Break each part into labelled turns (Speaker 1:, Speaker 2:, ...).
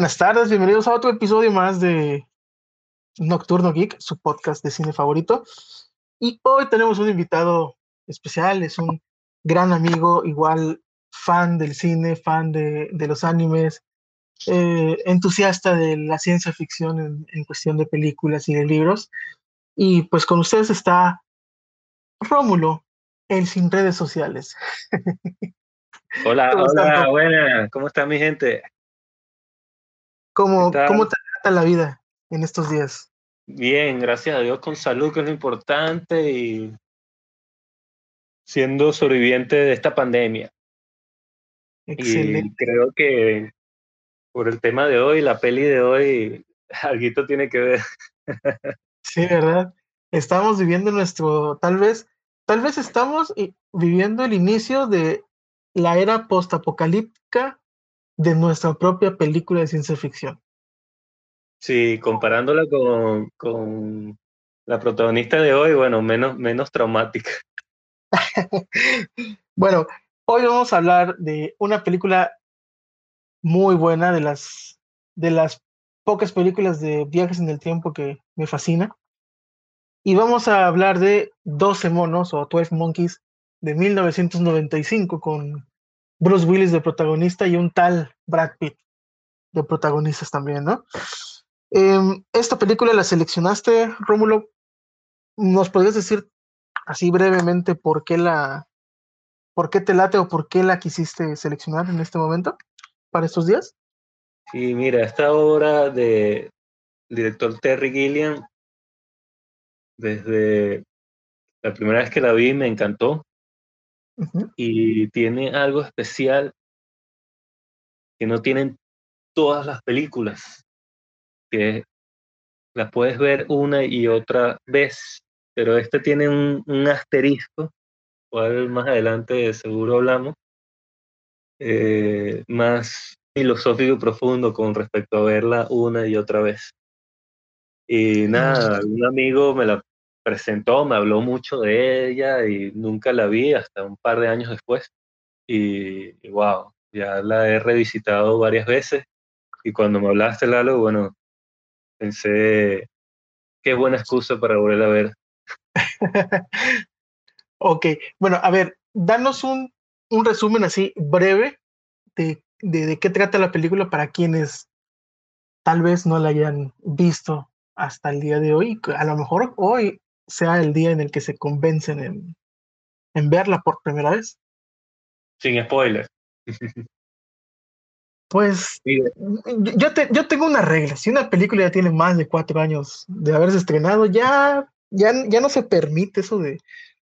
Speaker 1: Buenas tardes, bienvenidos a otro episodio más de Nocturno Geek, su podcast de cine favorito. Y hoy tenemos un invitado especial, es un gran amigo, igual fan del cine, fan de, los animes, eh, entusiasta de la ciencia ficción en, en, cuestión de películas y de libros. Y pues con ustedes está Rómulo, el sin redes sociales.
Speaker 2: Hola, hola, buenas, ¿cómo está mi gente?
Speaker 1: ¿Cómo, ¿Cómo te trata la vida en estos días?
Speaker 2: Bien, gracias a Dios, con salud, que es lo importante, y siendo sobreviviente de esta pandemia. Excelente. Y creo que por el tema de hoy, la peli de hoy, algo tiene que ver.
Speaker 1: sí, ¿verdad? Estamos viviendo nuestro, tal vez, tal vez estamos viviendo el inicio de la era postapocalíptica de nuestra propia película de ciencia ficción.
Speaker 2: Sí, comparándola con, con la protagonista de hoy, bueno, menos, menos traumática.
Speaker 1: bueno, hoy vamos a hablar de una película muy buena, de las, de las pocas películas de viajes en el tiempo que me fascina. Y vamos a hablar de 12 monos o 12 Monkeys de 1995 con Bruce Willis de protagonista y un tal Brad Pitt de protagonistas también, ¿no? Em, esta película la seleccionaste, Rómulo. ¿Nos podrías decir así brevemente por qué la, por qué te late o por qué la quisiste seleccionar en este momento para estos días?
Speaker 2: Sí, mira, esta obra de director Terry Gilliam, desde la primera vez que la vi me encantó y tiene algo especial que no tienen todas las películas, que las puedes ver una y otra vez, pero este tiene un, asterisco, cual más adelante seguro hablamos, eh, más filosófico y profundo con respecto a verla una y otra vez. Y nada, un amigo me la presentó, me habló mucho de ella y nunca la vi hasta un par de años después. Y, wow, ya la he revisitado varias veces. Y cuando me hablaste, Lalo, bueno, pensé, qué buena excusa para volver a ver.
Speaker 1: ok, bueno, a ver, danos un, un resumen así breve de, de, de qué trata la película para quienes tal vez no la hayan visto hasta el día de hoy. A lo mejor hoy sea el día en el que se convencen en, en verla por primera vez.
Speaker 2: Sin spoiler.
Speaker 1: Pues yo, te, yo tengo una regla. Si una película ya tiene más de cuatro años de haberse estrenado, ya, ya, ya no se permite eso de,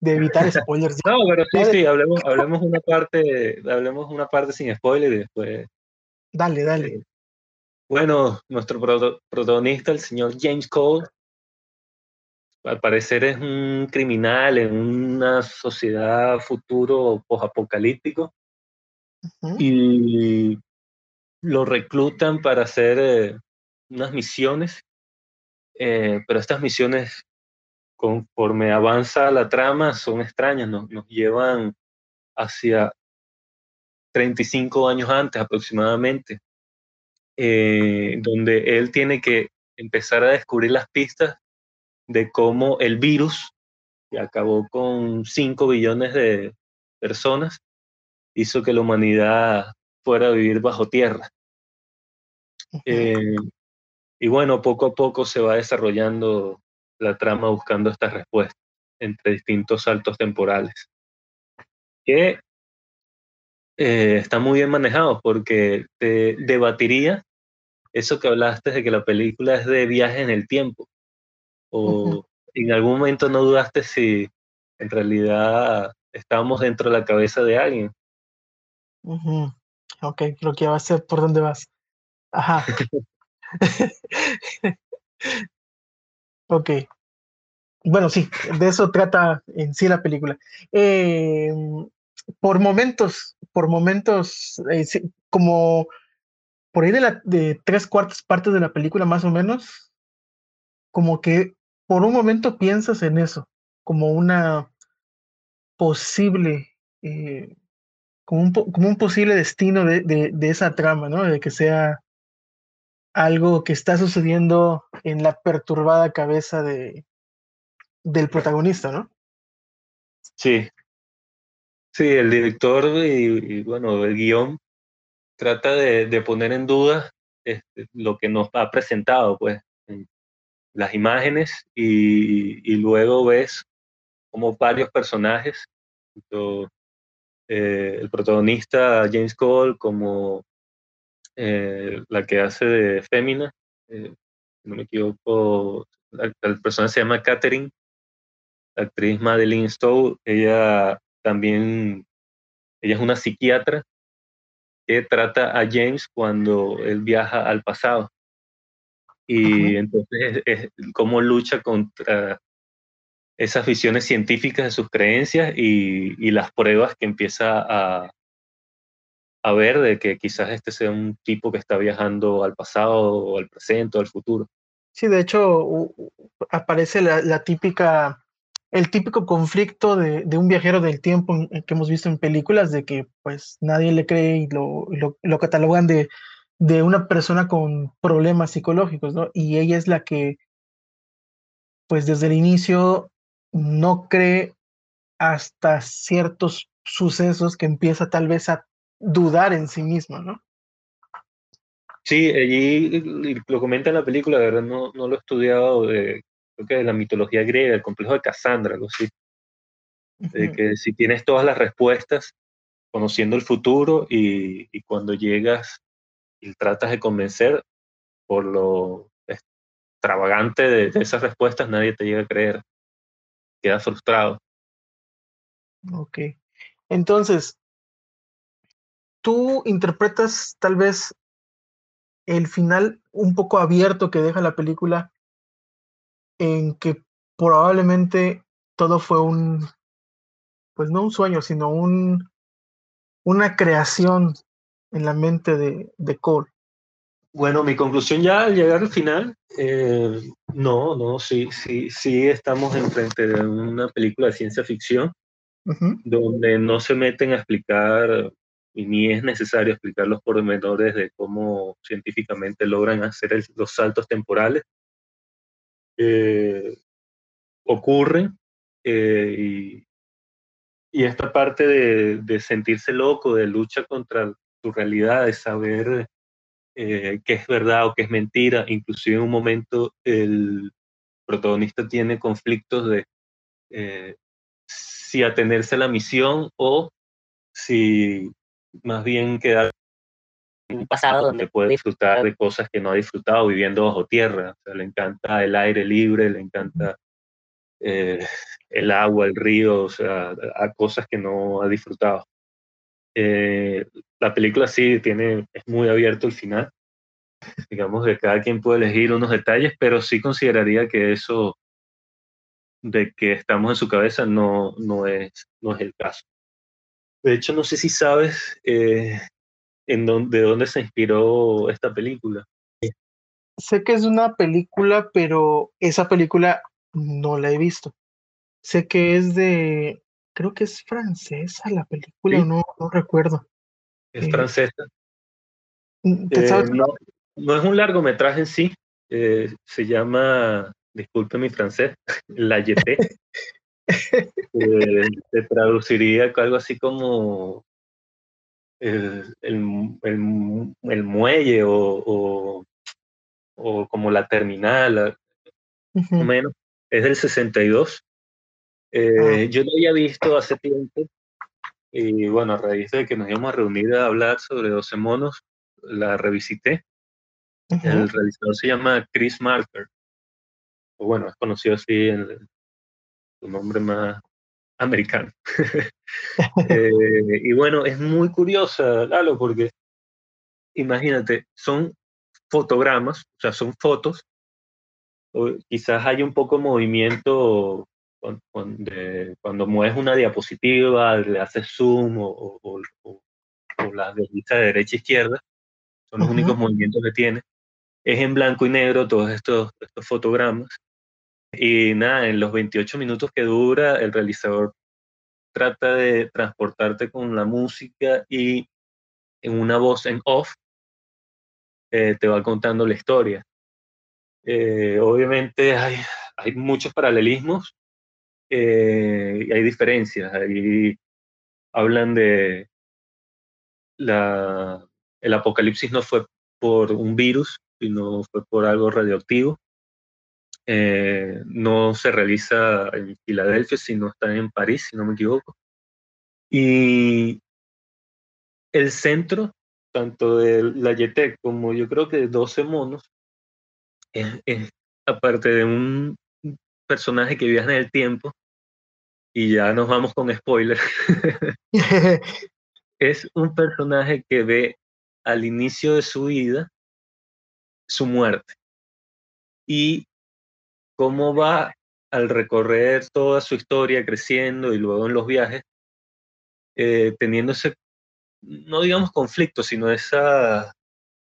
Speaker 1: de evitar spoilers.
Speaker 2: no, pero sí, sí, hablemos, hablemos una parte, hablemos una parte sin spoiler y después.
Speaker 1: Dale, dale. Eh,
Speaker 2: bueno, nuestro protagonista, el señor James Cole, al parecer es un criminal en una sociedad futuro posapocalíptico y lo reclutan para hacer eh, unas misiones, eh, pero estas misiones conforme avanza la trama son extrañas, nos, nos llevan hacia 35 años antes aproximadamente, eh, donde él tiene que empezar a descubrir las pistas de cómo el virus, que acabó con 5 billones de personas, hizo que la humanidad fuera a vivir bajo tierra. Eh, y bueno, poco a poco se va desarrollando la trama buscando estas respuestas entre distintos saltos temporales, que eh, están muy bien manejados porque te debatiría eso que hablaste de que la película es de viaje en el tiempo. ¿O en algún momento no dudaste si en realidad estábamos dentro de la cabeza de alguien?
Speaker 1: Ok, creo que va a ser por dónde vas. Ajá. ok. Bueno, sí, de eso trata en sí la película. Em, por momentos, por momentos, eh, como por ahí de, la, de tres cuartas partes de la película más o menos, como que por un momento piensas en eso, como una posible, eh, como, un, como un posible destino de, esa trama, ¿no? De que sea algo que está sucediendo en la perturbada cabeza de, del protagonista, ¿no?
Speaker 2: Sí. Sí, el director y, bueno, el guion trata de, poner en duda este, lo que nos ha presentado, pues, las imágenes y, luego ves como varios personajes, eh, el protagonista James Cole como eh, la que hace de Fémina, eh, no me equivoco, la, persona se llama Catherine, la actriz Madeline Stowe, ella también, ella es una psiquiatra que trata a James cuando él viaja al pasado. Y entonces es, cómo lucha contra esas visiones científicas de sus creencias y, las pruebas que empieza a, a, ver de que quizás este sea un tipo que está viajando al pasado o al presente o al futuro.
Speaker 1: Sí, de hecho aparece la, típica, el típico conflicto de, un viajero del tiempo que hemos visto en películas, de que pues nadie le cree y lo, lo, catalogan de, de una persona con problemas psicológicos, ¿no? Y ella es la que pues desde el inicio no cree hasta ciertos sucesos que empieza tal vez a dudar en sí mismo, ¿no?
Speaker 2: Sí, allí lo comenta en la película, de verdad no, no lo he estudiado, de, creo que de la mitología griega, el complejo de Cassandra, algo así. De que si tienes todas las respuestas, conociendo el futuro y, y cuando llegas tratas de convencer por lo extravagante de, de esas respuestas, nadie te llega a creer queda frustrado.
Speaker 1: Ok. Entonces, tú interpretas tal vez el final un poco abierto que deja la película en que probablemente todo fue un, pues no un sueño, sino un, una creación en la mente de, de Cole.
Speaker 2: Bueno, mi conclusión ya al llegar al final, eh, no, no, sí, sí, sí estamos enfrente de una película de ciencia ficción donde no se meten a explicar, y ni es necesario explicar los pormenores de cómo científicamente logran hacer los saltos temporales. Eh, ocurren eh, y, y, esta parte de, de sentirse loco, de lucha contra tu realidad, de saber eh, qué es verdad o qué es mentira. Inclusive en un momento el protagonista tiene conflictos de eh, si atenerse a la misión o si más bien quedar en un pasado donde puede disfrutar de cosas que no ha disfrutado viviendo bajo tierra. O sea, le encanta el aire libre, le encanta eh, el agua, el río, o sea, a cosas que no ha disfrutado. Eh, la película sí tiene, es muy abierto el final. Digamos que cada quien puede elegir unos detalles, pero sí consideraría que eso de que estamos en su cabeza no, no, es, no es el caso. De hecho, no sé si sabes eh, en dónde, de dónde se inspiró esta película.
Speaker 1: Sé que es una película, pero esa película no la he visto. Sé que es de creo que es francesa la película, no, no recuerdo.
Speaker 2: Es eh, francesa. Mm, eh, no, es un largometraje en sí, eh, se llama, disculpe mi francés, La Yeté. se traduciría algo así como el, el, muelle o, o, como la terminal, menos. Es del 62 eh, ah. Yo lo había visto hace tiempo y bueno, a raíz de que nos íbamos a reunir a hablar sobre 12 monos, la revisité. El realizador se llama Chris Marker. O bueno, es conocido así en su nombre más americano. Eh, y bueno, es muy curiosa, Lalo, porque imagínate, son fotogramas, o sea, son fotos. O quizás hay un poco movimiento cuando, mueves una diapositiva, le haces zoom o, o, o, la deslizas de derecha a izquierda, son los únicos movimientos que tiene. Es en blanco y negro todos estos, estos fotogramas. Y nada, en los 28 minutos que dura, el realizador trata de transportarte con la música y en una voz en off, eh, te va contando la historia. Eh, obviamente hay, hay, muchos paralelismos y hay diferencias. Ahí hablan de la, el apocalipsis no fue por un virus, sino fue por algo radioactivo. Eh, no se realiza en Filadelfia, sino está en París, si no me equivoco. Y el centro, tanto de la YT como yo creo que de 12 monos, es, aparte de un personaje que viaja en el tiempo, y ya nos vamos con spoiler, es un personaje que ve al inicio de su vida su muerte. Y cómo va al recorrer toda su historia creciendo y luego en los viajes, eh, teniendo ese, no digamos conflicto, sino esa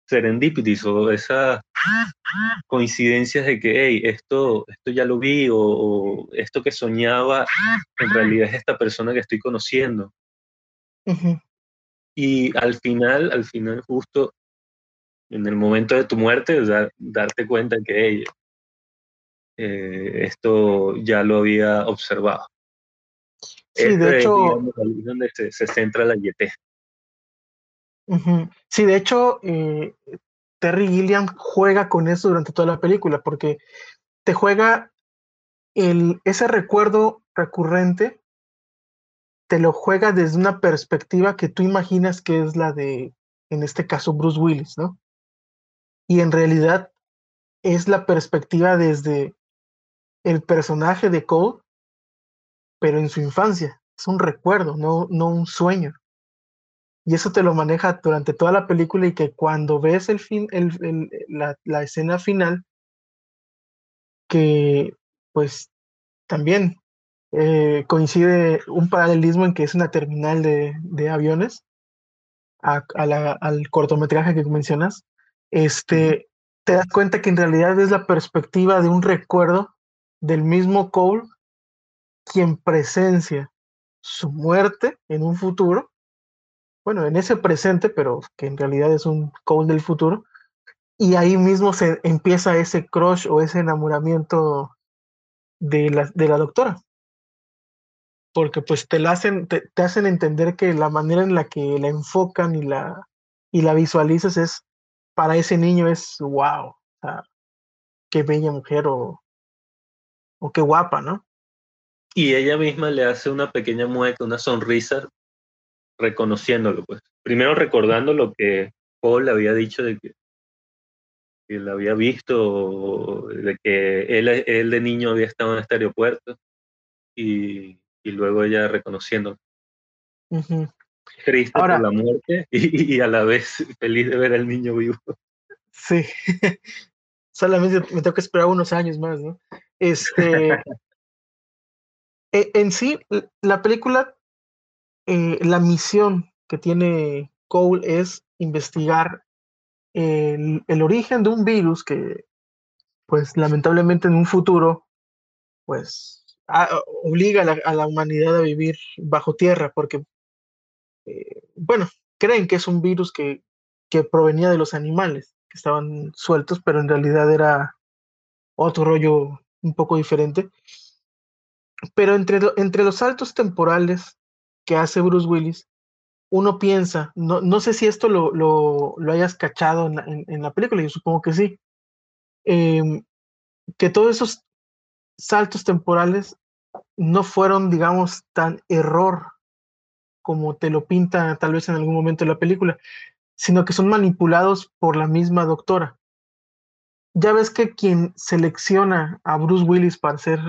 Speaker 2: serendipitis o esa coincidencias de que, hey, esto, esto ya lo vi o, esto que soñaba en realidad es esta persona que estoy conociendo. Y al final, al final justo en el momento de tu muerte, darte cuenta que hey, eh, esto ya lo había observado.
Speaker 1: Sí, de este hecho.
Speaker 2: Es, donde se, centra la
Speaker 1: Sí, de hecho, eh, Terry Gilliam juega con eso durante toda la película, porque te juega ese recuerdo recurrente, te lo juega desde una perspectiva que tú imaginas que es la de, en este caso, Bruce Willis, ¿no? Y en realidad es la perspectiva desde el personaje de Cole, pero en su infancia. Es un recuerdo, no, no un sueño. Y eso te lo maneja durante toda la película y que cuando ves el fin, el, la, escena final, que pues también eh, coincide un paralelismo en que es una terminal de, de aviones a, al cortometraje que mencionas, este, te das cuenta que en realidad es la perspectiva de un recuerdo del mismo Cole quien presencia su muerte en un futuro, bueno, en ese presente, pero que en realidad es un Cole del futuro, y ahí mismo se empieza ese crush o ese enamoramiento de la, de la doctora. Porque pues te, la hacen, te, hacen entender que la manera en la que la enfocan y la, y la visualizas es, para ese niño es wow, qué bella mujer o, o qué guapa, ¿no?
Speaker 2: Y ella misma le hace una pequeña mueca, una sonrisa, reconociéndolo, pues. Primero recordando lo que Paul le había dicho de que, que la había visto, de que él, él de niño había estado en este aeropuerto, y, y luego ella reconociendo. Triste por la muerte y, y, a la vez feliz de ver al niño vivo.
Speaker 1: Sí, solamente me tengo que esperar unos años más, ¿no? Este, e, en sí, la película, eh, la misión que tiene Cole es investigar el, origen de un virus que, pues lamentablemente en un futuro, pues obliga a la, a la, humanidad a vivir bajo tierra, porque, eh, bueno, creen que es un virus que, que provenía de los animales que estaban sueltos, pero en realidad era otro rollo un poco diferente. Pero entre, entre los saltos temporales que hace Bruce Willis, uno piensa, no, no sé si esto lo, lo, lo hayas cachado en, en, la película, yo supongo que sí, eh, que todos esos saltos temporales no fueron, digamos, tan error como te lo pinta tal vez en algún momento de la película, sino que son manipulados por la misma doctora. Ya ves que quien selecciona a Bruce Willis para ser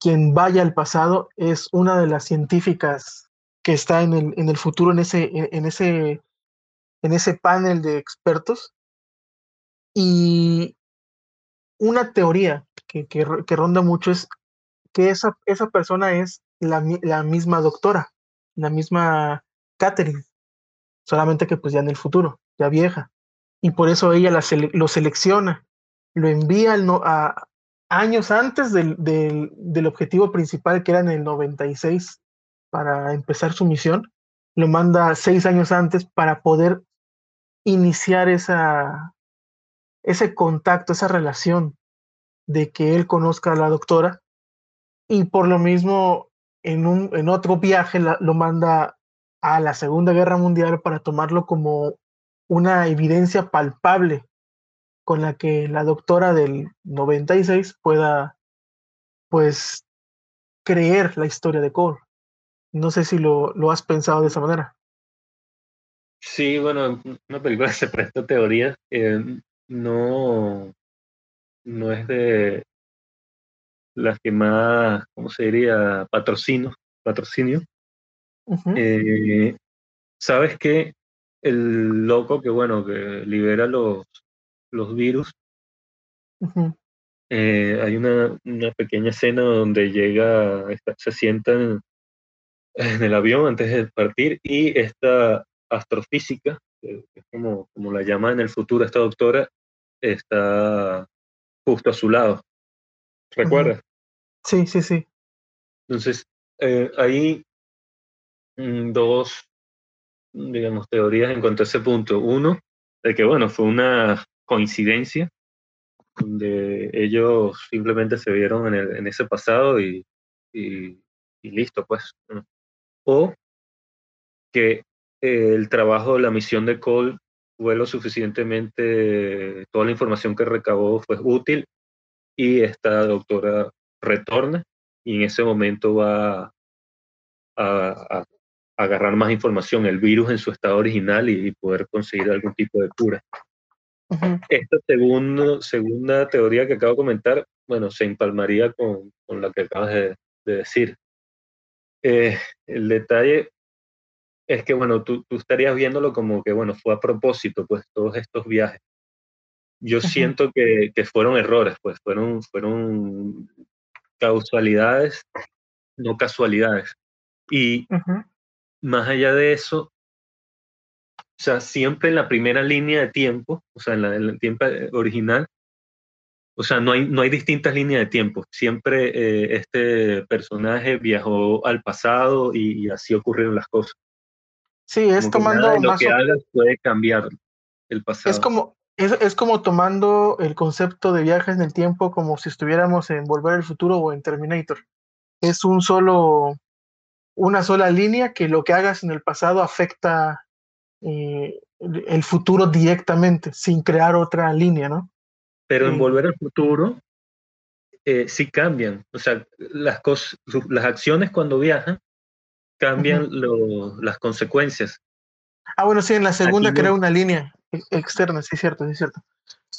Speaker 1: quien vaya al pasado es una de las científicas que está en el, en el futuro, en ese, en, ese, en ese panel de expertos. Y una teoría que, que, que ronda mucho es que esa, esa persona es la, la misma doctora, la misma Catherine solamente que pues ya en el futuro, ya vieja. Y por eso ella la lo selecciona, lo envía no, a años antes del, del, objetivo principal, que era en el 96, para empezar su misión. Lo manda seis años antes para poder iniciar esa, ese contacto, esa relación de que él conozca a la doctora y por lo mismo en, un, en otro viaje lo manda a la Segunda Guerra Mundial para tomarlo como una evidencia palpable con la que la doctora del 96 pueda, pues, creer la historia de Cole. No sé si lo, lo has pensado de esa manera.
Speaker 2: Sí, bueno, una película se presta teorías. Eh, no, no es de las que más, ¿cómo se diría? Patrocino, patrocinio. Eh, Sabes que el loco que, bueno, que libera los, los virus, eh, hay una, una, pequeña escena donde llega, se sienta en, el avión antes de partir y esta astrofísica, que es como, como la llama en el futuro esta doctora, está justo a su lado. ¿Recuerdas?
Speaker 1: Sí, sí, sí.
Speaker 2: Entonces, eh, hay mm, dos, digamos, teorías en cuanto a ese punto. Uno, de que, bueno, fue una coincidencia, donde ellos simplemente se vieron en, el, en ese pasado y, y, listo, pues. O que eh, el trabajo, la misión de Cole fue lo suficientemente, toda la información que recabó fue útil y esta doctora retorna y en ese momento va a, agarrar más información, el virus en su estado original y, poder conseguir algún tipo de cura. Esta segundo, segunda teoría que acabo de comentar, bueno, se empalmaría con, con la que acabas de, decir. Eh, el detalle es que, bueno, tú, tú, estarías viéndolo como que, bueno, fue a propósito, pues, todos estos viajes. Yo siento que, que, fueron errores, pues, fueron, fueron causalidades, no casualidades. Y más allá de eso, o sea, siempre en la primera línea de tiempo, o sea, en, la, el tiempo original, o sea, no hay, no hay distintas líneas de tiempo. Siempre eh, este personaje viajó al pasado y, así ocurrieron las cosas.
Speaker 1: Sí, es tomando
Speaker 2: lo que hagas puede cambiar el pasado.
Speaker 1: Es como, es, es, como tomando el concepto de viajes en el tiempo como si estuviéramos en Volver al Futuro o en Terminator. Es un solo, una sola línea que lo que hagas en el pasado afecta eh, el futuro directamente, sin crear otra línea, ¿no?
Speaker 2: Pero en Volver al Futuro eh, sí cambian. O sea, las, cosas, las acciones cuando viajan cambian lo, las consecuencias.
Speaker 1: Ah, bueno, sí, en la segunda crea una línea externa, sí, cierto, sí, cierto.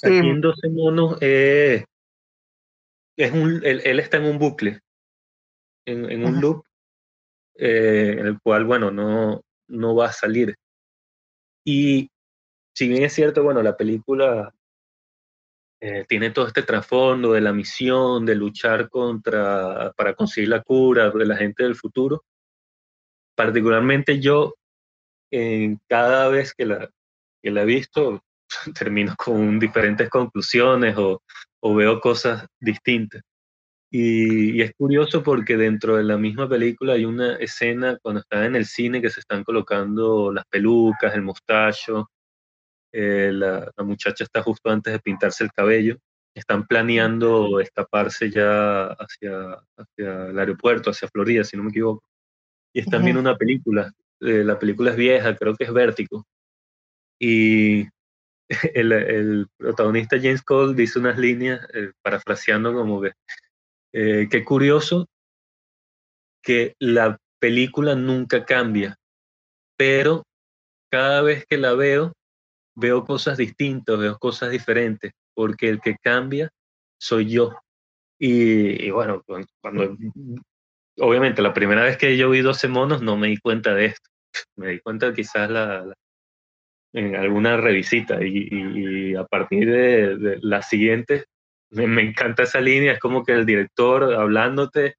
Speaker 2: Aquí en 12 monos, eh, es un, él, él, está en un bucle, en, en un loop, eh, en el cual, bueno, no, no va a salir. Y si bien es cierto, bueno, la película eh, tiene todo este trasfondo de la misión, de luchar contra, para conseguir la cura de la gente del futuro, particularmente yo, en cada vez que la, he visto, termino con diferentes conclusiones o, o veo cosas distintas. Y, es curioso porque dentro de la misma película hay una escena cuando están en el cine que se están colocando las pelucas, el mostacho, eh, la, la, muchacha está justo antes de pintarse el cabello, están planeando escaparse ya hacia, hacia el aeropuerto, hacia Florida, si no me equivoco. Y están viendo una película, eh, la película es vieja, creo que es Vértigo, y el, el, protagonista James Cole dice unas líneas, eh, parafraseando como que, eh, qué curioso que la película nunca cambia, pero cada vez que la veo, veo cosas distintas, veo cosas diferentes, porque el que cambia soy yo. Y, bueno, cuando, obviamente la primera vez que yo vi 12 monos no me di cuenta de esto. Me di cuenta quizás en alguna revisita y, a partir de, la siguiente me, encanta esa línea, es como que el director hablándote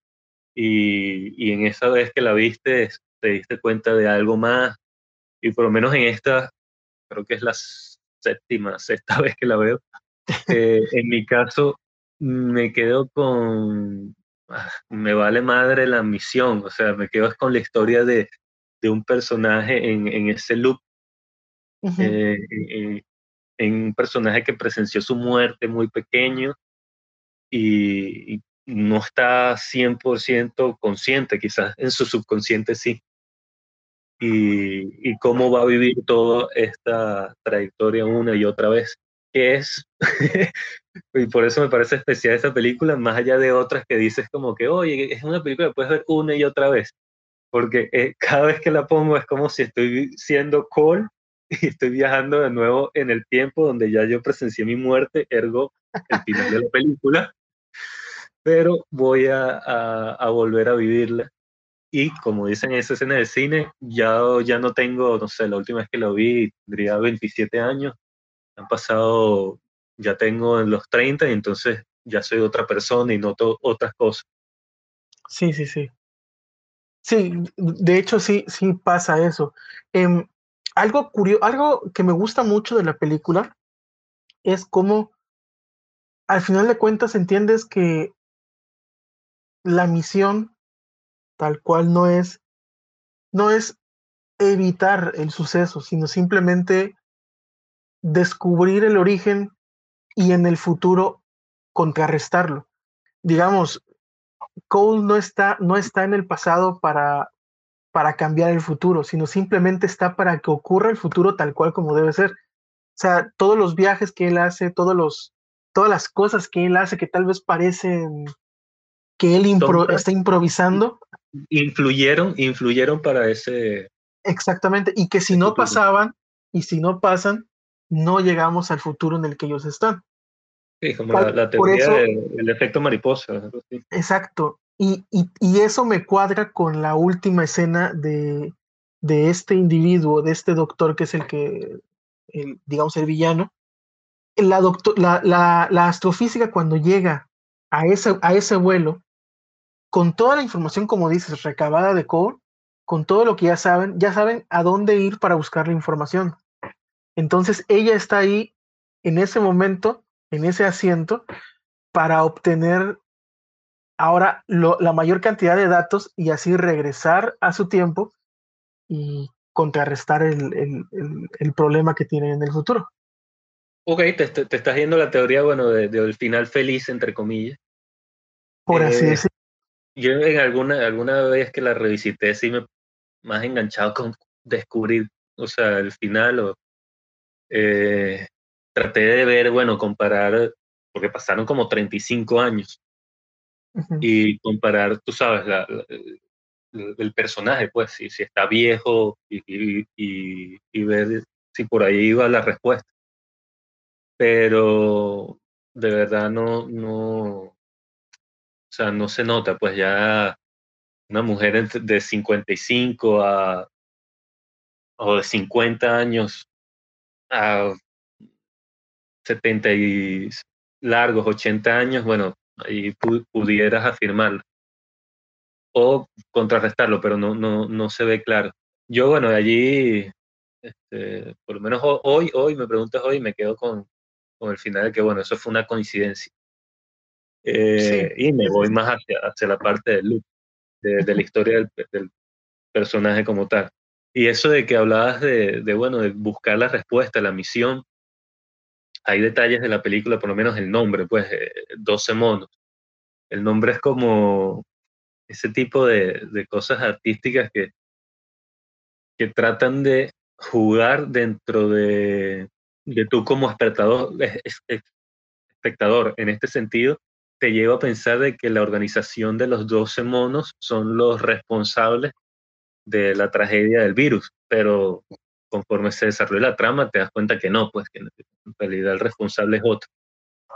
Speaker 2: y, y, en esa vez que la viste te diste cuenta de algo más y por lo menos en esta, creo que es la séptima, sexta vez que la veo, eh, en mi caso me quedo con, ah, me vale madre la misión, o sea, me quedo con la historia de, de un personaje en, en ese loop en, un personaje que presenció su muerte muy pequeño y, no está 100% consciente, quizás en su subconsciente sí. Y, y, cómo va a vivir toda esta trayectoria una y otra vez, que es, y por eso me parece especial esta película, más allá de otras que dices como que, oye, es una película que puedes ver una y otra vez, porque eh, cada vez que la pongo es como si estoy siendo Cole y estoy viajando de nuevo en el tiempo donde ya yo presencié mi muerte, ergo el final de la película pero voy a, a, volver a vivirla. Y como dicen en esa escena de cine, ya, ya no tengo, no sé, la última vez que lo vi tendría 27 años, han pasado, ya tengo en los 30 y entonces ya soy otra persona y noto otras cosas.
Speaker 1: Sí, sí, sí. Sí, de hecho sí, sí pasa eso. Em, algo curioso, algo que me gusta mucho de la película es cómo al final de cuentas entiendes que la misión tal cual no es, no es evitar el suceso, sino simplemente descubrir el origen y en el futuro contrarrestarlo. Digamos, Cole no está, no está en el pasado para, para cambiar el futuro, sino simplemente está para que ocurra el futuro tal cual como debe ser. O sea, todos los viajes que él hace, todos los, todas las cosas que él hace que tal vez parecen que él está improvisando.
Speaker 2: Influyeron, influyeron para ese.
Speaker 1: Exactamente, y que si no pasaban, y si no pasan, no llegamos al futuro en el que ellos están.
Speaker 2: Sí, como la, teoría del, efecto mariposa.
Speaker 1: Exacto, y, y, eso me cuadra con la última escena de, de este individuo, de este doctor que es el que, digamos, el villano. La, doctor, la, la, la astrofísica cuando llega a ese, a ese vuelo con toda la información, como dices, recabada de Cole, con todo lo que ya saben, ya saben a dónde ir para buscar la información. Entonces ella está ahí en ese momento, en ese asiento, para obtener ahora la mayor cantidad de datos y así regresar a su tiempo y contrarrestar el, problema que tienen en el futuro.
Speaker 2: Ok, te, estás viendo la teoría, bueno, del final feliz, entre comillas.
Speaker 1: Por así eh, decirlo
Speaker 2: yo en alguna, alguna vez que la revisité, sí me más enganchado con descubrir, o sea, el final, o, eh, traté de ver, bueno, comparar, porque pasaron como 35 años, y comparar, tú sabes, la, el personaje, pues, si, si está viejo y, y, y, ver si por ahí iba la respuesta. Pero de verdad no, no, o sea, no se nota, pues ya una mujer de 55 a o de 50 años a 70 y largos, 80 años, bueno, ahí pudieras afirmarlo o contrarrestarlo, pero no, no, no se ve claro. Yo, bueno, de allí, este, por lo menos hoy, hoy, me preguntas hoy, me quedo con, con el final de que, bueno, eso fue una coincidencia. Eh, y me voy más hacia, hacia la parte del look, de, la historia del, personaje como tal. Y eso de que hablabas de, de, bueno, de buscar la respuesta, la misión, hay detalles de la película, por lo menos el nombre, pues, 12 eh, monos. El nombre es como ese tipo de, cosas artísticas que, que tratan de jugar dentro de, de tú como espectador, espectador en este sentido, te lleva a pensar de que la organización de los 12 monos son los responsables de la tragedia del virus, pero conforme se desarrolla la trama te das cuenta que no, pues que en realidad el responsable es otro.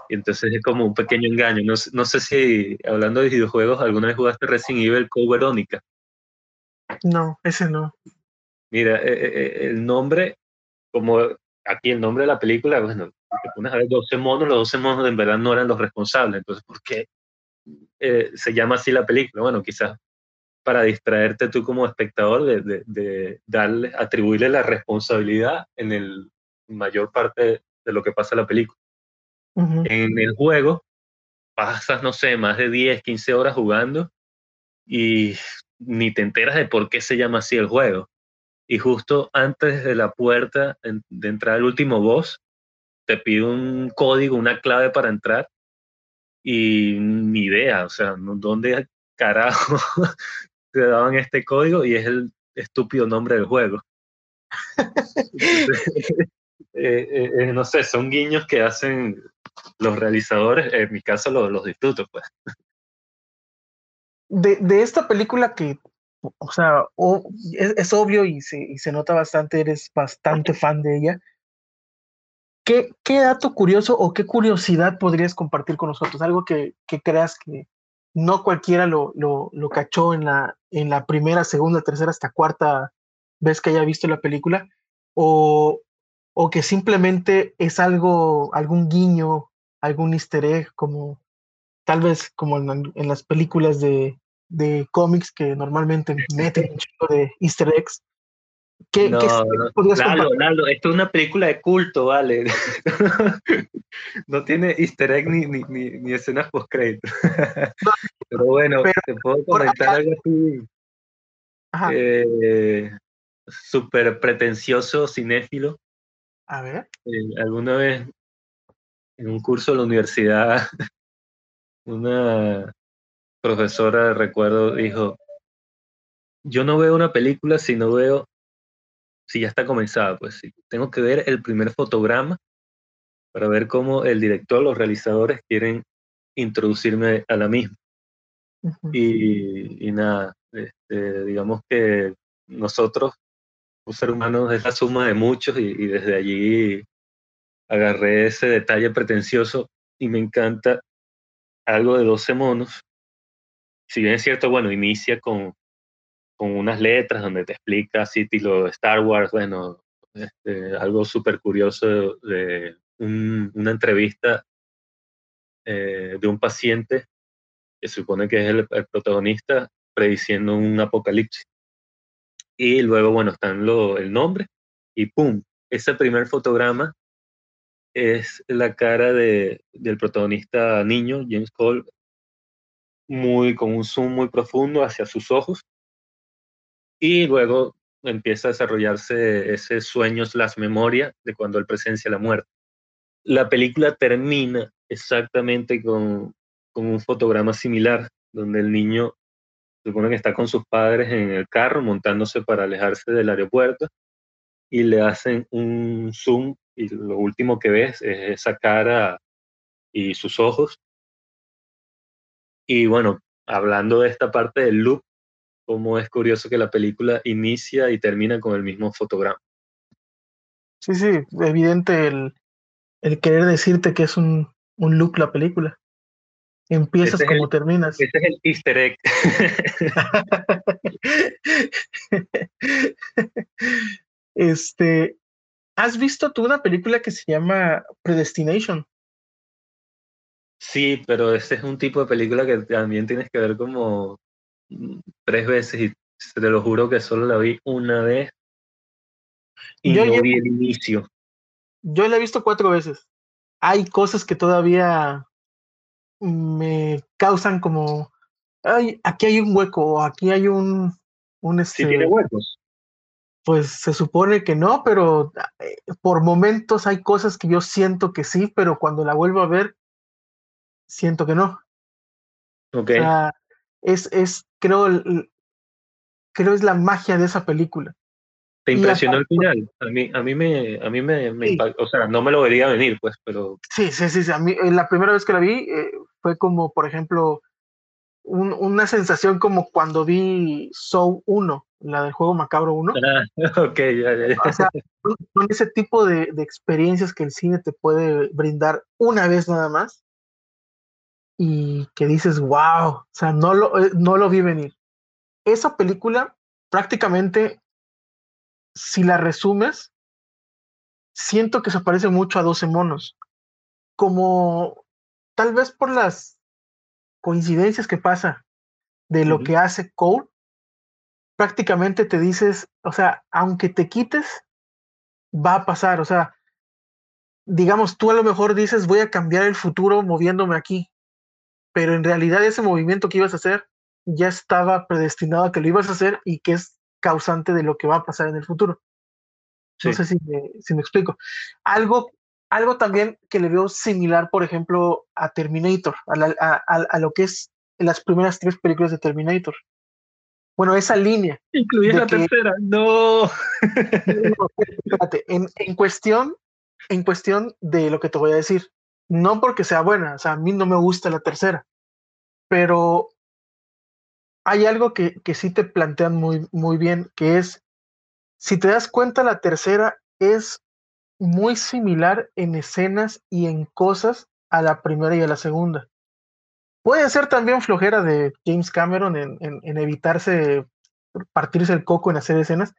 Speaker 2: Y entonces es como un pequeño engaño. No, no sé si, hablando de videojuegos, ¿alguna vez jugaste Resident Evil Code Verónica?
Speaker 1: No, ese no.
Speaker 2: Mira, eh, eh, eh, el nombre, como aquí el nombre de la película, bueno, te pones a ver 12 monos, los 12 monos en verdad no eran los responsables. Entonces, ¿por qué eh, se llama así la película? Bueno, quizás para distraerte tú como espectador de, de, darle, atribuirle la responsabilidad en el mayor parte de lo que pasa en la película. En el juego pasas, no sé, más de 10, 15 horas jugando y ni te enteras de por qué se llama así el juego. y justo antes de la puerta de entrar al último boss, te pide un código, una clave para entrar y ni idea, o sea, ¿dónde carajo te daban este código? Y es el estúpido nombre del juego. Eh, eh, eh, no sé, son guiños que hacen los realizadores, en mi caso los, los disfruto, pues.
Speaker 1: De, de, esta película que, o sea, es, obvio y se, y se nota bastante, eres bastante fan de ella. ¿Qué, ¿Qué dato curioso o qué curiosidad podrías compartir con nosotros? Algo que, que creas que no cualquiera lo, lo, lo, cachó en la, en la primera, segunda, tercera, hasta cuarta vez que haya visto la película, o, o que simplemente es algo, algún guiño, algún easter egg, como tal vez como en, en las películas de, de cómics que normalmente meten un chico de easter eggs.
Speaker 2: ¿Qué, no, Lalo, esto es una película de culto, vale. no tiene easter egg ni, ni, ni, escenas post crédito. Pero bueno, te puedo comentar algo así. Eh, Súper pretencioso, cinéfilo.
Speaker 1: A ver.
Speaker 2: Eh, alguna vez en un curso de la universidad, una profesora, recuerdo, dijo, yo no veo una película si no veo, si ya está comenzada, pues sí. Tengo que ver el primer fotograma para ver cómo el director, los realizadores quieren introducirme a la misma. y, y, nada, este, digamos que nosotros, un ser humano, es la suma de muchos y, y desde allí agarré ese detalle pretencioso y me encanta algo de 12 monos, si bien es cierto, bueno, inicia con, con unas letras donde te explica así lo de Star Wars, bueno, este, algo súper curioso de una entrevista eh, de un paciente que supone que es el, protagonista prediciendo un apocalipsis. Y luego, bueno, están lo, el nombre y ¡pum! Ese primer fotograma es la cara de, del protagonista niño, James Cole, muy, con un zoom muy profundo hacia sus ojos. Y luego empieza a desarrollarse ese sueño, las memorias de cuando él presencia la muerte. La película termina exactamente con, con un fotograma similar, donde el niño supone que está con sus padres en el carro montándose para alejarse del aeropuerto y le hacen un zoom y lo último que ves es esa cara y sus ojos y bueno, hablando de esta parte del loop, como es curioso que la película inicia y termina con el mismo fotograma.
Speaker 1: Sí, sí, evidente el, el querer decirte que es un, un loop la película. Empiezas como terminas.
Speaker 2: Ese es el easter egg.
Speaker 1: este, ¿has visto tú una película que se llama Predestination?
Speaker 2: Sí, pero ese es un tipo de película que también tienes que ver como tres veces y te lo juro que solo la vi una vez y no vi el inicio.
Speaker 1: Yo la he visto cuatro veces. Hay cosas que todavía me causan como, ay, aquí hay un hueco, aquí hay un, un
Speaker 2: este, tiene huecos.
Speaker 1: Pues se supone que no, pero eh, por momentos hay cosas que yo siento que sí, pero cuando la vuelvo a ver siento que no.
Speaker 2: Ok.
Speaker 1: Es, es, creo, creo es la magia de esa película.
Speaker 2: ¿Te impresionó el final? A mí, a mí me, a mí me, o sea, no me lo vería venir, pues, pero...
Speaker 1: Sí, sí, sí, a mí eh, la primera vez que la vi eh, fue como, por ejemplo, un, una sensación como cuando vi Soul 1, la del juego Macabro 1.
Speaker 2: Ah, ok, ya, ya, ya.
Speaker 1: O sea, con ese tipo de, de experiencias que el cine te puede brindar una vez nada más, y que dices, wow, o sea, no lo, eh, no lo vi venir. Esa película prácticamente, si la resumes, siento que se parece mucho a 12 monos. Como tal vez por las coincidencias que pasa de lo que hace Cole, prácticamente te dices, o sea, aunque te quites, va a pasar. O sea, digamos, tú a lo mejor dices, voy a cambiar el futuro moviéndome aquí pero en realidad ese movimiento que ibas a hacer ya estaba predestinado a que lo ibas a hacer y que es causante de lo que va a pasar en el futuro. No sé si me, si me explico. Algo, algo también que le veo similar, por ejemplo, a Terminator, a, a, lo que es las primeras tres películas de Terminator. Bueno, esa línea.
Speaker 2: Incluye la tercera. No.
Speaker 1: espérate, en, en, cuestión, en cuestión de lo que te voy a decir. No porque sea buena, o sea, a mí no me gusta la tercera. Pero hay algo que, que sí te plantean muy, muy bien, que es, si te das cuenta, la tercera es muy similar en escenas y en cosas a la primera y a la segunda. Puede ser también flojera de James Cameron en, en, evitarse partirse el coco en hacer escenas,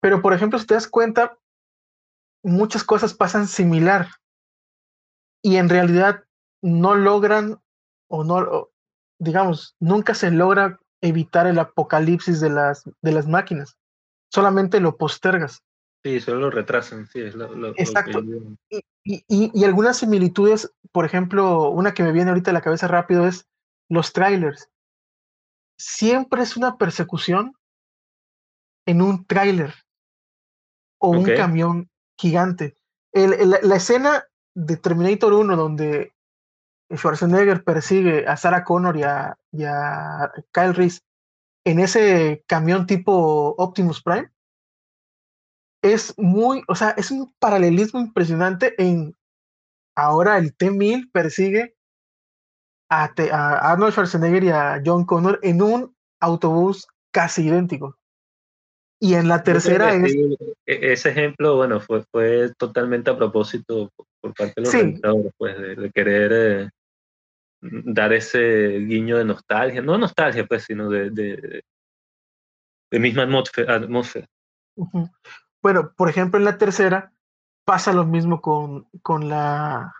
Speaker 1: pero por ejemplo, si te das cuenta, muchas cosas pasan similar y en realidad no logran o no, digamos, nunca se logra evitar el apocalipsis de las, de las máquinas, solamente lo postergas.
Speaker 2: Sí, solo lo retrasan, sí, es lo,
Speaker 1: Exacto. y, y, y, algunas similitudes, por ejemplo, una que me viene ahorita a la cabeza rápido es los trailers. Siempre es una persecución en un trailer o un camión gigante. El, la escena de Terminator 1 donde Schwarzenegger persigue a Sarah Connor y a, Kyle Reese en ese camión tipo Optimus Prime es muy, o sea, es un paralelismo impresionante en ahora el T-1000 persigue a, Arnold Schwarzenegger y a John Connor en un autobús casi idéntico. Y en la tercera es...
Speaker 2: E, ese ejemplo, bueno, fue, fue totalmente a propósito por parte de los sí. pues, de, querer eh, dar ese guiño de nostalgia, no nostalgia, pues, sino de, de, de misma atmósfera. atmósfera.
Speaker 1: Bueno, por ejemplo, en la tercera pasa lo mismo con, con la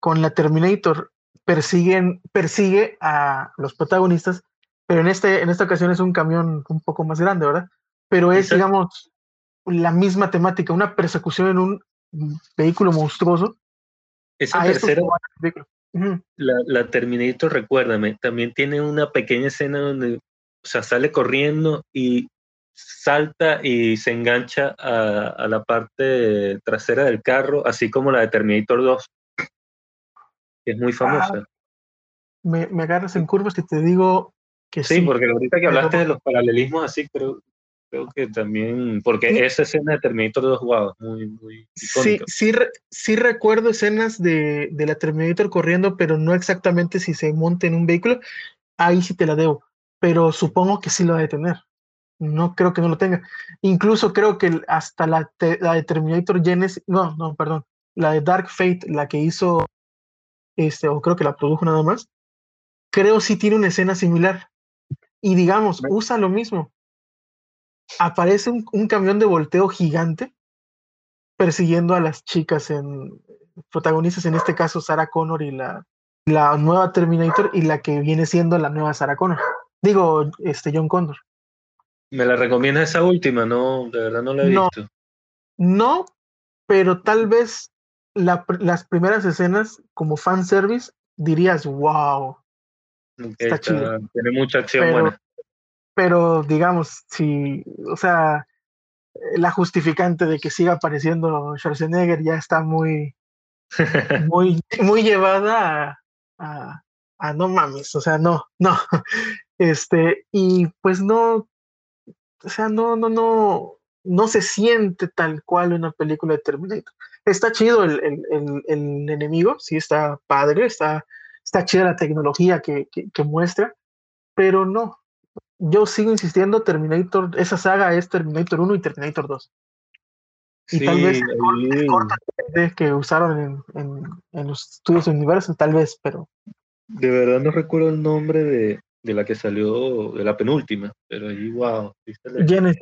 Speaker 1: con la Terminator. Persiguen, persigue a los protagonistas, pero en, este, en esta ocasión es un camión un poco más grande, ¿verdad? Pero es, digamos, la misma temática, una persecución en un vehículo monstruoso.
Speaker 2: Esa tercera, la, la, Terminator, recuérdame, también tiene una pequeña escena donde, o sea, sale corriendo y salta y se engancha a, la parte trasera del carro, así como la de Terminator 2, que es muy famosa. Ah,
Speaker 1: me, me, agarras en curvas y te digo que sí.
Speaker 2: Sí, porque ahorita que hablaste de los paralelismos así, creo, creo que también, porque esa escena de Terminator 2, wow, muy, muy
Speaker 1: icónica. Sí, sí, sí recuerdo escenas de, de la Terminator corriendo, pero no exactamente si se monta en un vehículo, ahí sí te la debo, pero supongo que sí lo va a tener no creo que no lo tenga. Incluso creo que hasta la, la de Terminator Genesis, no, no, perdón, la de Dark Fate, la que hizo, este, o creo que la produjo nada más, creo sí tiene una escena similar. Y digamos, usa lo mismo. Aparece un, un camión de volteo gigante persiguiendo a las chicas en protagonistas, en este caso Sarah Connor y la, la nueva Terminator y la que viene siendo la nueva Sarah Connor. Digo, este John Connor.
Speaker 2: ¿Me la recomiendas esa última? No, de verdad no la he visto.
Speaker 1: No, pero tal vez las primeras escenas como fanservice dirías, wow.
Speaker 2: Está, chido. Tiene mucha acción pero, buena.
Speaker 1: Pero digamos, si, o sea, la justificante de que siga apareciendo Schwarzenegger ya está muy, muy, muy llevada a, a, no mames, o sea, no, no. Este, y pues no, o sea, no, no, no, no se siente tal cual una película de Terminator. Está chido el, el, el, enemigo, sí está padre, está, está chida la tecnología que, que, muestra, pero no. Yo sigo insistiendo, Terminator, esa saga es Terminator 1 y Terminator 2. Y tal vez el corte, que usaron en, en, en, los estudios de universo, tal vez, pero.
Speaker 2: De verdad no recuerdo el nombre de, de la que salió, de la penúltima, pero ahí, wow, se les,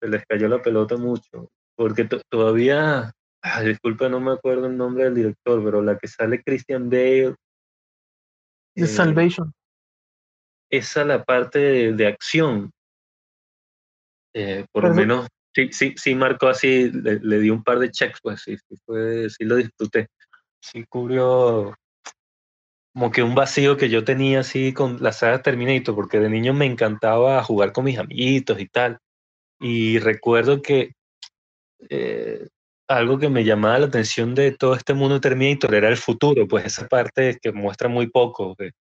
Speaker 2: se les cayó la pelota mucho, porque todavía, disculpa, no me acuerdo el nombre del director, pero la que sale Christian Bale.
Speaker 1: The eh, Salvation.
Speaker 2: Esa la parte de, acción, eh, por lo menos, sí, sí, sí marcó así, le, le, di un par de checks, pues sí, sí, fue, sí lo disfruté. Sí cubrió como que un vacío que yo tenía así con la saga Terminator, porque de niño me encantaba jugar con mis amiguitos y tal. Y recuerdo que eh, algo que me llamaba la atención de todo este mundo Terminator era el futuro, pues esa parte que muestra muy poco de,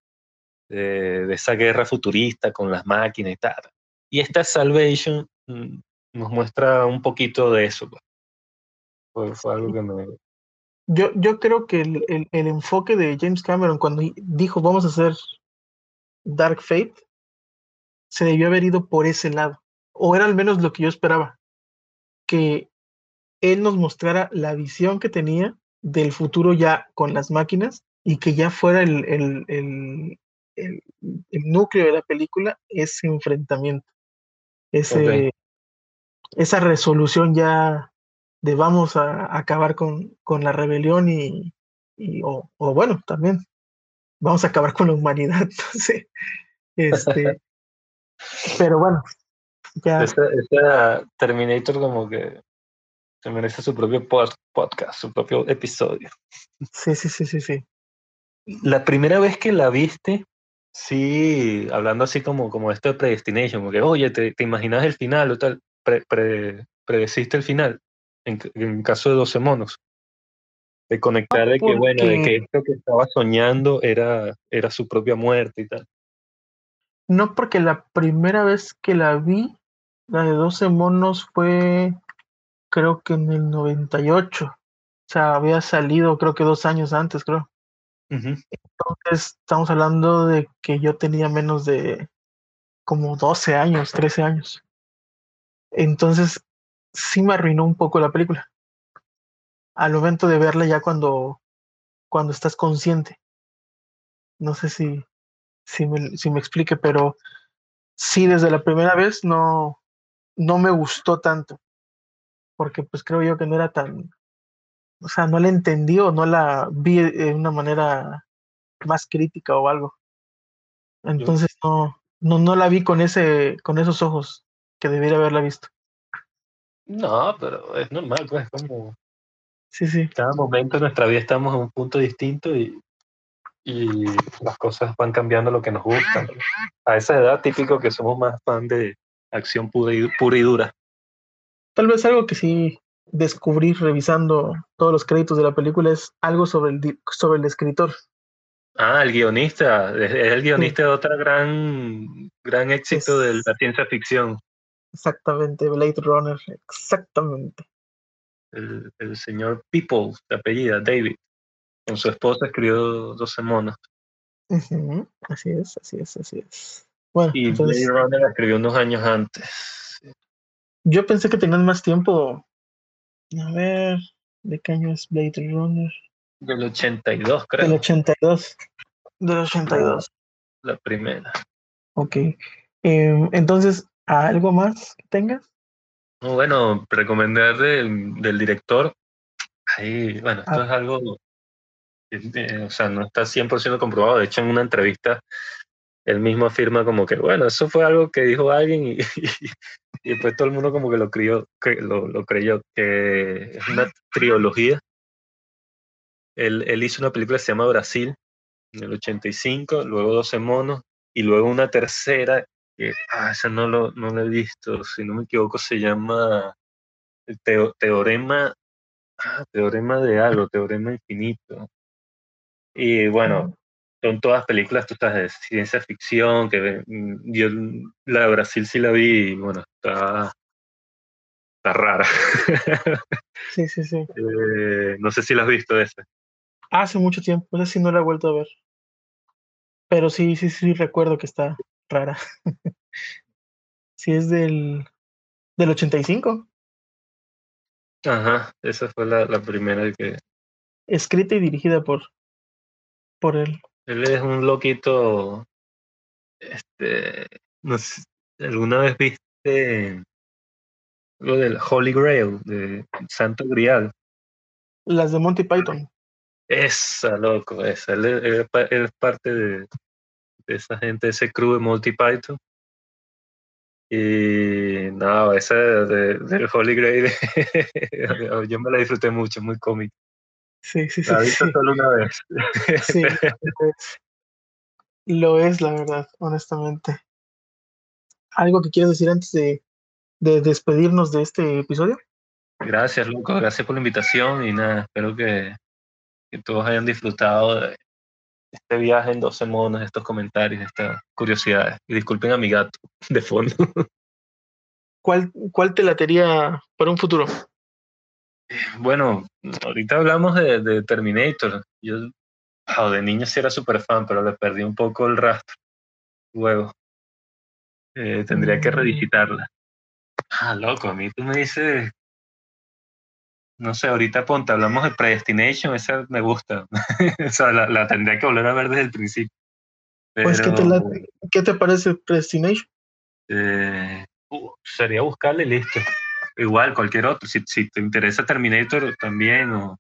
Speaker 2: esa guerra futurista con las máquinas y tal. Y esta Salvation mm, nos muestra un poquito de eso. Pues. Fue, algo que me...
Speaker 1: Yo, yo creo que el, el, el, enfoque de James Cameron cuando dijo vamos a hacer Dark Fate se debió haber ido por ese lado. O era al menos lo que yo esperaba. Que él nos mostrara la visión que tenía del futuro ya con las máquinas y que ya fuera el, el, el, el, núcleo de la película ese enfrentamiento, ese, esa resolución ya de vamos a acabar con, con la rebelión y, y o, o, bueno, también vamos a acabar con la humanidad, no sé. Este, pero bueno,
Speaker 2: ya. Terminator como que se merece su propio podcast, su propio episodio.
Speaker 1: Sí, sí, sí, sí, sí.
Speaker 2: La primera vez que la viste, sí, hablando así como, como esto de predestination, como que, oye, te, te imaginas el final o tal, pre, pre, predeciste el final, en, en caso de 12 monos. De conectar de que, bueno, de que esto que estaba soñando era, era su propia muerte y tal.
Speaker 1: No, porque la primera vez que la vi, la de 12 monos fue, creo que en el 98. O sea, había salido, creo que dos años antes, creo. Uh -huh. Entonces, estamos hablando de que yo tenía menos de como 12 años, 13 años. Entonces, sí me arruinó un poco la película. Al momento de verla ya cuando, cuando estás consciente. No sé si, si, me, si me explique, pero sí, desde la primera vez no, no me gustó tanto. Porque pues creo yo que no era tan, o sea, no la entendí o no la vi de una manera más crítica o algo. Entonces no, no, no la vi con ese, con esos ojos que debiera haberla visto.
Speaker 2: No, pero es normal, pues como
Speaker 1: sí, sí.
Speaker 2: cada momento de nuestra vida estamos en un punto distinto y, y las cosas van cambiando lo que nos gusta. A esa edad típico que somos más fan de acción pura y, pura y dura.
Speaker 1: Tal vez algo que sí descubrí revisando todos los créditos de la película es algo sobre el, sobre el escritor.
Speaker 2: Ah, el guionista, es el guionista sí. de otra gran, gran éxito es, de la ciencia ficción.
Speaker 1: Exactamente, Blade Runner, exactamente.
Speaker 2: El, el señor People, de apellida, David, con su esposa escribió 12 monos.
Speaker 1: Uh -huh. Así es, así es, así es. Bueno,
Speaker 2: y entonces, Blade Runner escribió unos años antes.
Speaker 1: Yo pensé que tenían más tiempo. A ver, ¿de qué año es Blade Runner?
Speaker 2: Del 82, creo.
Speaker 1: Del 82. Del 82.
Speaker 2: La, la primera.
Speaker 1: Ok. Eh, entonces, ¿algo más que tengas?
Speaker 2: No, bueno, recomendar del, del director. Ahí, bueno, esto ah. es algo. Eh, o sea, no está 100% comprobado. De hecho, en una entrevista, él mismo afirma como que, bueno, eso fue algo que dijo alguien y, y, y después todo el mundo como que lo creyó, que lo, lo creyó, que es una trilogía él, él, hizo una película que se llama Brasil, en el 85, luego 12 monos, y luego una tercera, que ah, esa no lo, no lo he visto, si no me equivoco, se llama el teo, Teorema, ah, Teorema de algo, Teorema infinito. Y bueno, son todas películas, tú estás de ciencia ficción, que yo la de Brasil sí la vi, y bueno, está está rara.
Speaker 1: Sí, sí, sí.
Speaker 2: Eh, no sé si la has visto esa.
Speaker 1: Hace mucho tiempo, sé si no la he vuelto a ver. Pero sí, sí, sí, recuerdo que está rara. sí, es del, del 85.
Speaker 2: Ajá, esa fue la, la primera que...
Speaker 1: Escrita y dirigida por, por él.
Speaker 2: Él es un loquito, este, no sé, ¿alguna vez viste lo del Holy Grail, de Santo Grial?
Speaker 1: Las de Monty Python.
Speaker 2: Esa, loco, esa. Él, él, él es parte de, de, esa gente, ese crew de Monty Python. Y no, esa de, del Holy Grail, yo me la disfruté mucho, muy cómico.
Speaker 1: Sí, sí, sí.
Speaker 2: La he visto
Speaker 1: sí.
Speaker 2: solo una vez.
Speaker 1: Sí, lo es, la verdad, honestamente. ¿Algo que quieras decir antes de, de despedirnos de este episodio?
Speaker 2: Gracias, loco. Gracias por la invitación y nada, espero que, que todos hayan disfrutado de este viaje en 12 monos, estos comentarios, estas curiosidades. Y disculpen a mi gato de fondo.
Speaker 1: ¿Cuál, cuál te latería para un futuro?
Speaker 2: Bueno, ahorita hablamos de, de Terminator. Yo oh, de niño sí era súper fan, pero le perdí un poco el rastro. Luego. Eh, tendría que
Speaker 1: Mm.
Speaker 2: revisitarla. Ah, loco, a mí tú me dices. No sé, ahorita ponte, hablamos de Predestination, esa me gusta. o sea, la, la tendría que volver a ver desde el principio. Pero
Speaker 1: Pues, ¿qué te, late- ¿qué te parece Predestination?
Speaker 2: eh, uh, sería buscarle listo. Igual, cualquier otro. Si, si te interesa Terminator también, o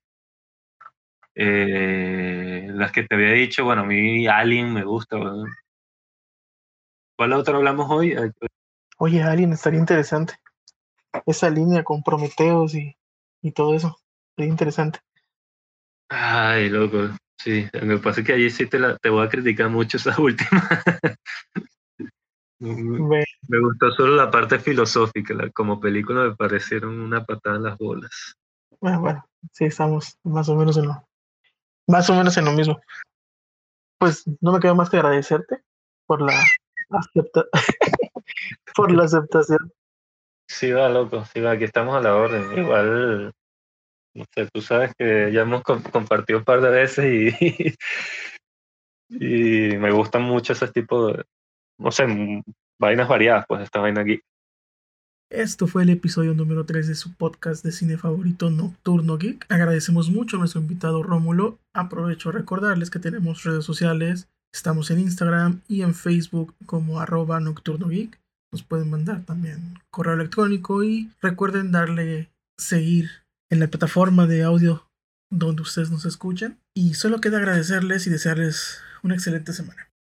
Speaker 2: eh, las que te había dicho, bueno, a mí Alien me gusta. ¿verdad? ¿Cuál otro hablamos hoy? Eh,
Speaker 1: Oye, Alien estaría interesante. Esa línea con Prometeos y, y todo eso. Sería interesante.
Speaker 2: Ay, loco. Sí, lo que pasa es que allí sí te, la, te voy a criticar mucho esa última. Me gustó solo la parte filosófica, la- como película me parecieron una patada en las bolas.
Speaker 1: Bueno, bueno, sí, estamos más o menos en lo, más o menos en lo mismo. Pues no me queda más que agradecerte por la acepta por la aceptación.
Speaker 2: Sí, va, loco, sí, va, aquí estamos a la orden. Igual, no sé, tú sabes que ya hemos com- compartido un par de veces y, y me gustan mucho ese tipo de, no sé, vainas variadas, pues esta vaina aquí.
Speaker 1: Esto fue el episodio número 3 de su podcast de cine favorito Nocturno Geek. Agradecemos mucho a nuestro invitado Rómulo. Aprovecho a recordarles que tenemos redes sociales. Estamos en Instagram y en Facebook como arroba Nocturno Geek. Nos pueden mandar también correo electrónico y recuerden darle seguir en la plataforma de audio donde ustedes nos escuchan. Y solo queda agradecerles y desearles una excelente semana.